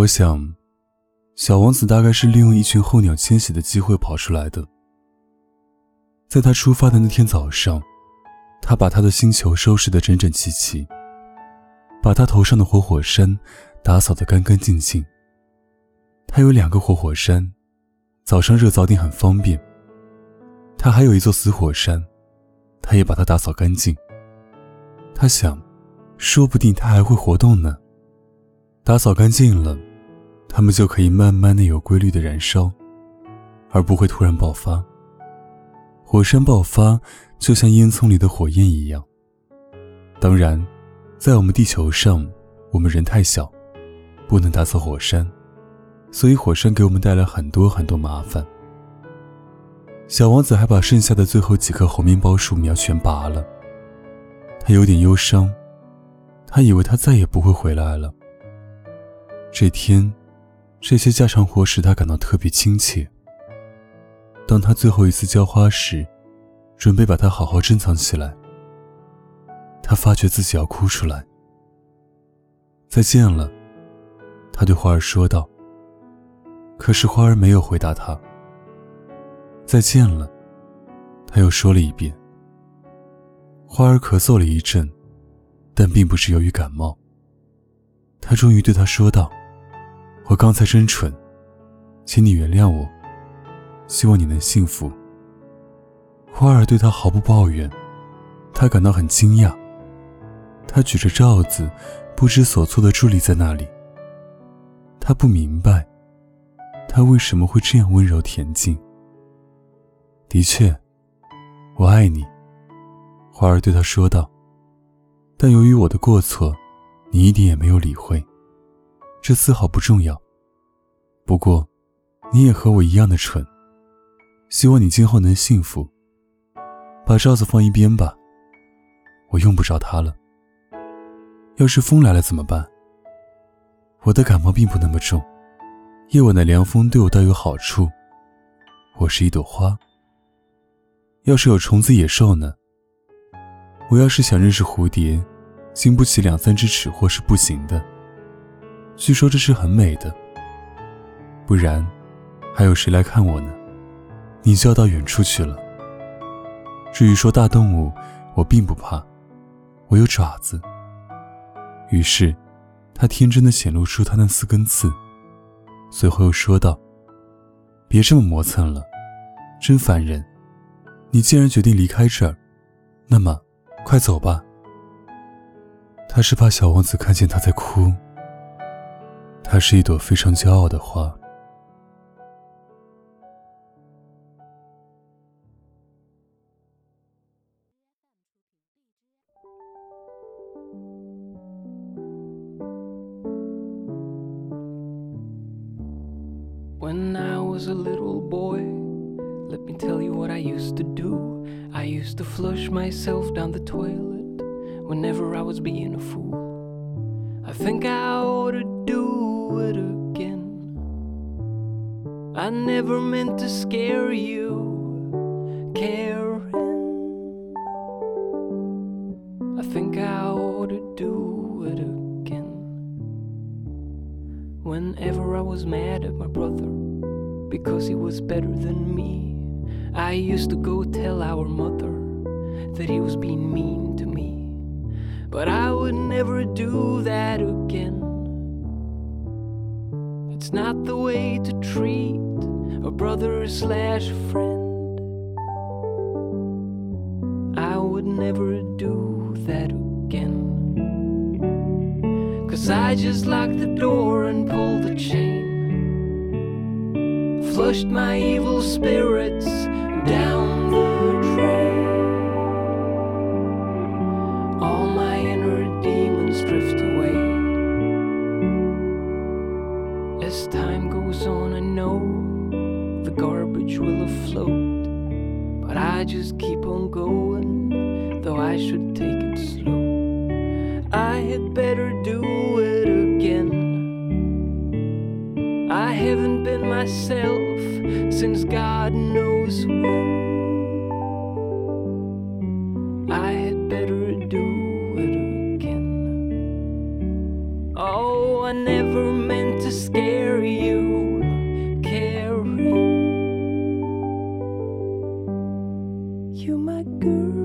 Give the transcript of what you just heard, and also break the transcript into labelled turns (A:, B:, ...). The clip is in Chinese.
A: 我想，小王子大概是利用一群候鸟迁徙的机会跑出来的。在他出发的那天早上，他把他的星球收拾得整整齐齐，把他头上的活火山打扫得干干净净。他有两个活火山，早上热早点很方便。他还有一座死火山，他也把它打扫干净。他想，说不定他还会活动呢。打扫干净了，它们就可以慢慢的、有规律的燃烧，而不会突然爆发。火山爆发就像烟囱里的火焰一样。当然，在我们地球上，我们人太小，不能打扫火山，所以火山给我们带来很多很多麻烦。小王子还把剩下的最后几棵猴面包树苗全拔了。他有点忧伤，他以为他再也不会回来了。这天，这些家常活使他感到特别亲切。当他最后一次浇花时，准备把它好好珍藏起来，他发觉自己要哭出来。再见了，他对花儿说道。可是花儿没有回答他。再见了，他又说了一遍。花儿咳嗽了一阵，但并不是由于感冒。他终于对他说道：“我刚才真蠢，请你原谅我。希望你能幸福。”花儿对他毫不抱怨，他感到很惊讶。他举着罩子，不知所措地伫立在那里。他不明白，他为什么会这样温柔恬静。的确，我爱你。花儿对他说道：“但由于我的过错，你一点也没有理会，这丝毫不重要。不过，你也和我一样的蠢。希望你今后能幸福。把罩子放一边吧，我用不着它了。要是风来了怎么办？我的感冒并不那么重，夜晚的凉风对我倒有好处。我是一朵花。要是有虫子野兽呢？”我要是想认识蝴蝶，经不起两三只齿货是不行的。据说这是很美的。不然，还有谁来看我呢？你就要到远处去了。至于说大动物，我并不怕，我有爪子。于是，他天真的显露出他那四根刺，随后又说道：“别这么磨蹭了，真烦人。你既然决定离开这儿，那么……”快走吧。他是怕小王子看见他在哭。他是一朵非常骄傲的花。
B: When I was a little boy, let me tell you what I used to do. I used to flush myself down the toilet whenever I was being a fool. I think I ought to do I never meant to scare you, Karen. I think I ought to do it again. Whenever I was mad at my brother because he was better than me. I used to go tell our mother that he was being mean to me. But I would never do that again. It's not the way to treat a brother slash friend. I would never do that again. Cause I just locked the door and pulled the chain. Flushed my evil spirits down the drain. The garbage will afloat. But I just keep on going, though I should take it slow. I had better do it again. I haven't been myself since God knows when. You my girlfriend.